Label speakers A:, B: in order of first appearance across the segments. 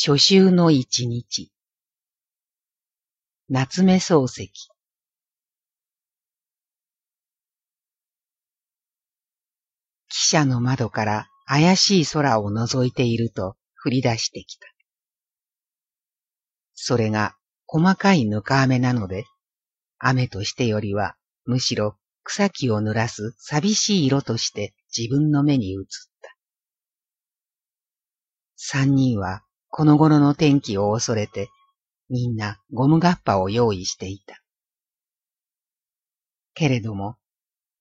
A: 初秋の一日。夏目漱石。汽車の窓から怪しい空を覗いていると降り出してきた。それが細かいぬか雨なので、雨としてよりはむしろ草木を濡らす寂しい色として自分の目に映った。三人はこの頃の天気を恐れて、みんなゴムガッパを用意していた。けれども、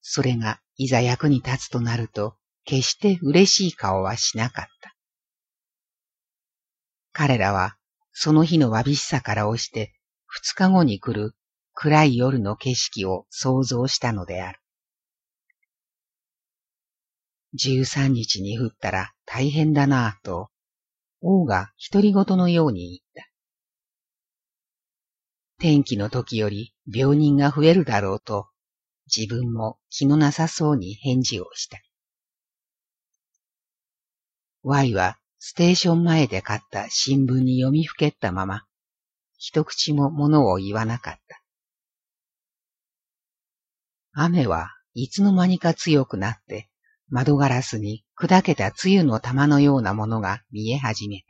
A: それがいざ役に立つとなると、決して嬉しい顔はしなかった。彼らは、その日のわびしさから押して、二日後に来る暗い夜の景色を想像したのである。十三日に降ったら大変だなぁと王が独り言のように言った。天気の時より病人が増えるだろうと、自分も気のなさそうに返事をした。Y はステーション前で買った新聞に読みふけったまま、一口も物を言わなかった。雨はいつの間にか強くなって、窓ガラスに砕けた露の玉のようなものが見え始めた。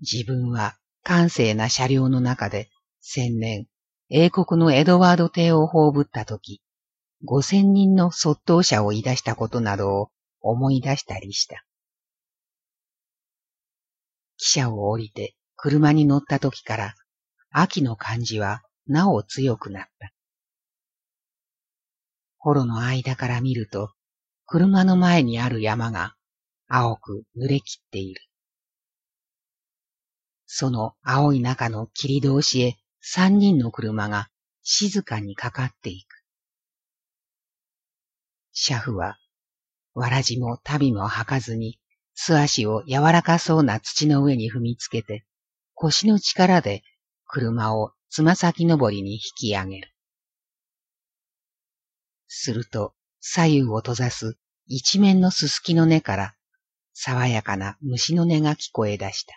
A: 自分は閑静な車両の中で千年英国のエドワード邸を葬ったとき、五千人の卒倒者を言い出したことなどを思い出したりした。汽車を降りて車に乗った時から秋の感じはなお強くなった。幌の間から見ると、車の前にある山が青く濡れきっている。その青い中の霧通しへ三人の車が静かにかかっていく。車夫は、わらじも旅も履かずに、素足を柔らかそうな土の上に踏みつけて、腰の力で車をつま先登りに引き上げる。すると、左右を閉ざす一面のすすきの根から、爽やかな虫の音が聞こえ出した。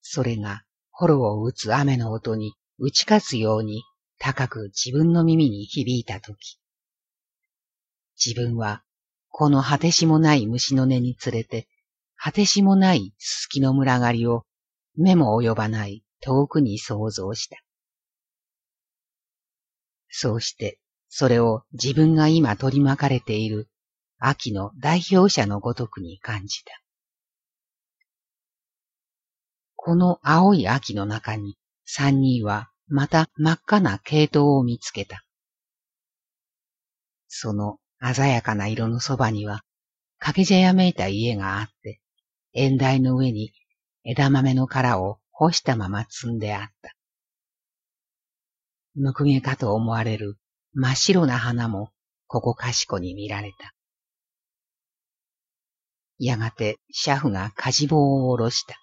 A: それが、ホロを打つ雨の音に打ち勝つように高く自分の耳に響いたとき、自分は、この果てしもない虫の音につれて、果てしもないすすきの群がりを目も及ばない遠くに想像した。そうしてそれを自分が今取り巻かれている秋の代表者のごとくに感じた。この青い秋の中に三人はまた真っ赤な系統を見つけた。その鮮やかな色のそばには、掛け茶屋めいた家があって、縁台の上に枝豆の殻を干したまま積んであった。むくげかと思われる真っ白な花もここかしこに見られた。やがて車夫が火事棒を下ろした。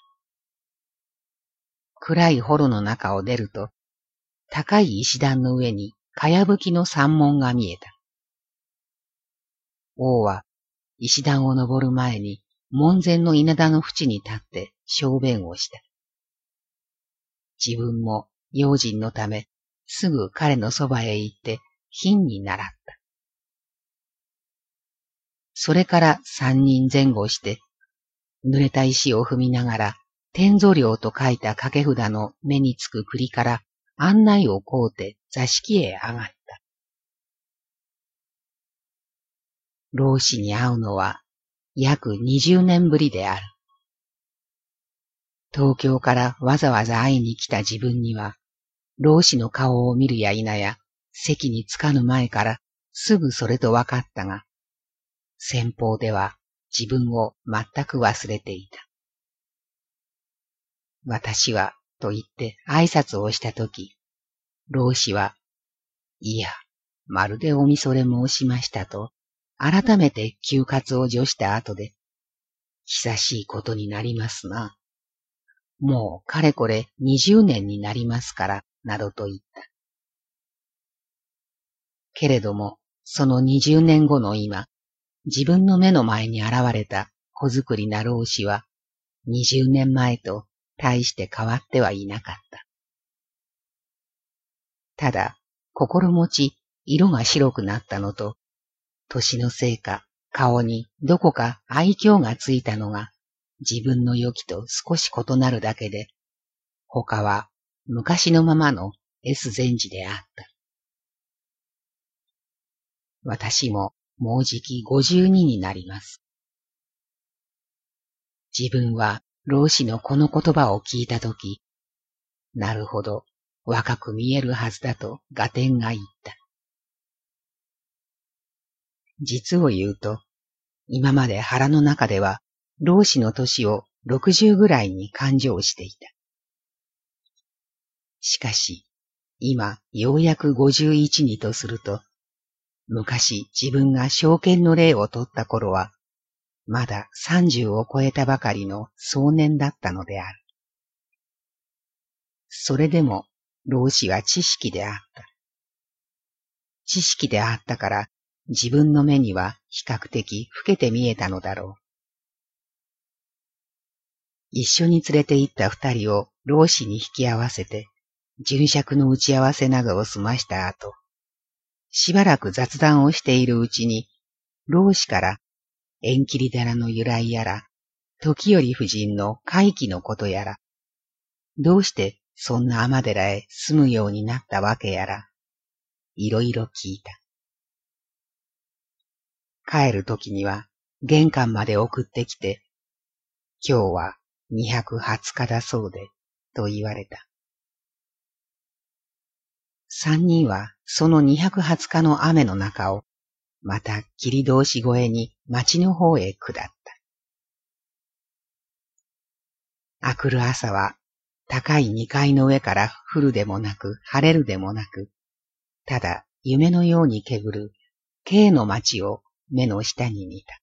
A: 暗い幌の中を出ると、高い石段の上にかやぶきの山門が見えた。王は石段を登る前に門前の稲田の縁に立って小便をした。自分も用心のためすぐ彼のそばへ行って品に習った。それから三人前後して、濡れた石を踏みながら、天蔵領と書いた掛け札の目につく栗から案内をこうて座敷へ上がった。老子に会うのは約二十年ぶりである。東京からわざわざ会いに来た自分には、老子の顔を見るや否や、席に着かぬ前からすぐそれと分かったが、先方では自分を全く忘れていた。私は、と言って挨拶をしたとき、老子は、いや、まるでおみそれ申しましたと、改めて休活を除した後で、久しいことになりますな。もうかれこれ二十年になりますから、などと言った。けれども、その二十年後の今、自分の目の前に現れた子作りな老子は、二十年前と大して変わってはいなかった。ただ、心持ち、色が白くなったのと、年のせいか、顔にどこか愛嬌がついたのが、自分の良きと少し異なるだけで、他は昔のままの S 前時であった。私ももうじき52になります。自分は老子のこの言葉を聞いたとき、なるほど若く見えるはずだと合点が言った。実を言うと、今まで腹の中では老子の年を60ぐらいに感情していた。しかし、今ようやく51にとすると、昔自分が証券の例を取った頃は、まだ30を超えたばかりの壮年だったのである。それでも、老子は知識であった。知識であったから自分の目には比較的老けて見えたのだろう。一緒に連れて行った二人を老子に引き合わせて、巡尺の打ち合わせなどを済ました後、しばらく雑談をしているうちに、老子から縁切り寺の由来やら、時より夫人の回帰のことやら、どうしてそんな天寺へ住むようになったわけやら、いろいろ聞いた。帰るときには玄関まで送ってきて、今日は二百二十日だそうで、と言われた。三人はその二百二十日の雨の中を、また霧通し越えに町の方へ下った。あくる朝は高い二階の上から降るでもなく晴れるでもなく、ただ夢のようにけぐる K の町を目の下に見た。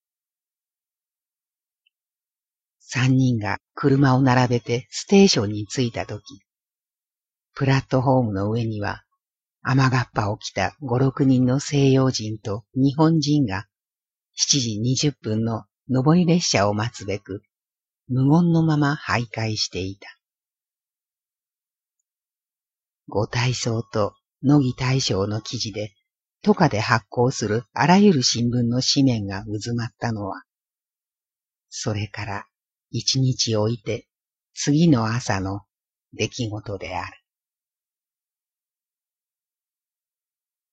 A: 三人が車を並べてステーションに着いたとき、プラットホームの上には雨がっぱを着た五六人の西洋人と日本人が七時二十分の上り列車を待つべく無言のまま徘徊していた。五体操と乃木大将の記事で都下で発行するあらゆる新聞の紙面が渦まったのは、それから一日置いて次の朝の出来事である。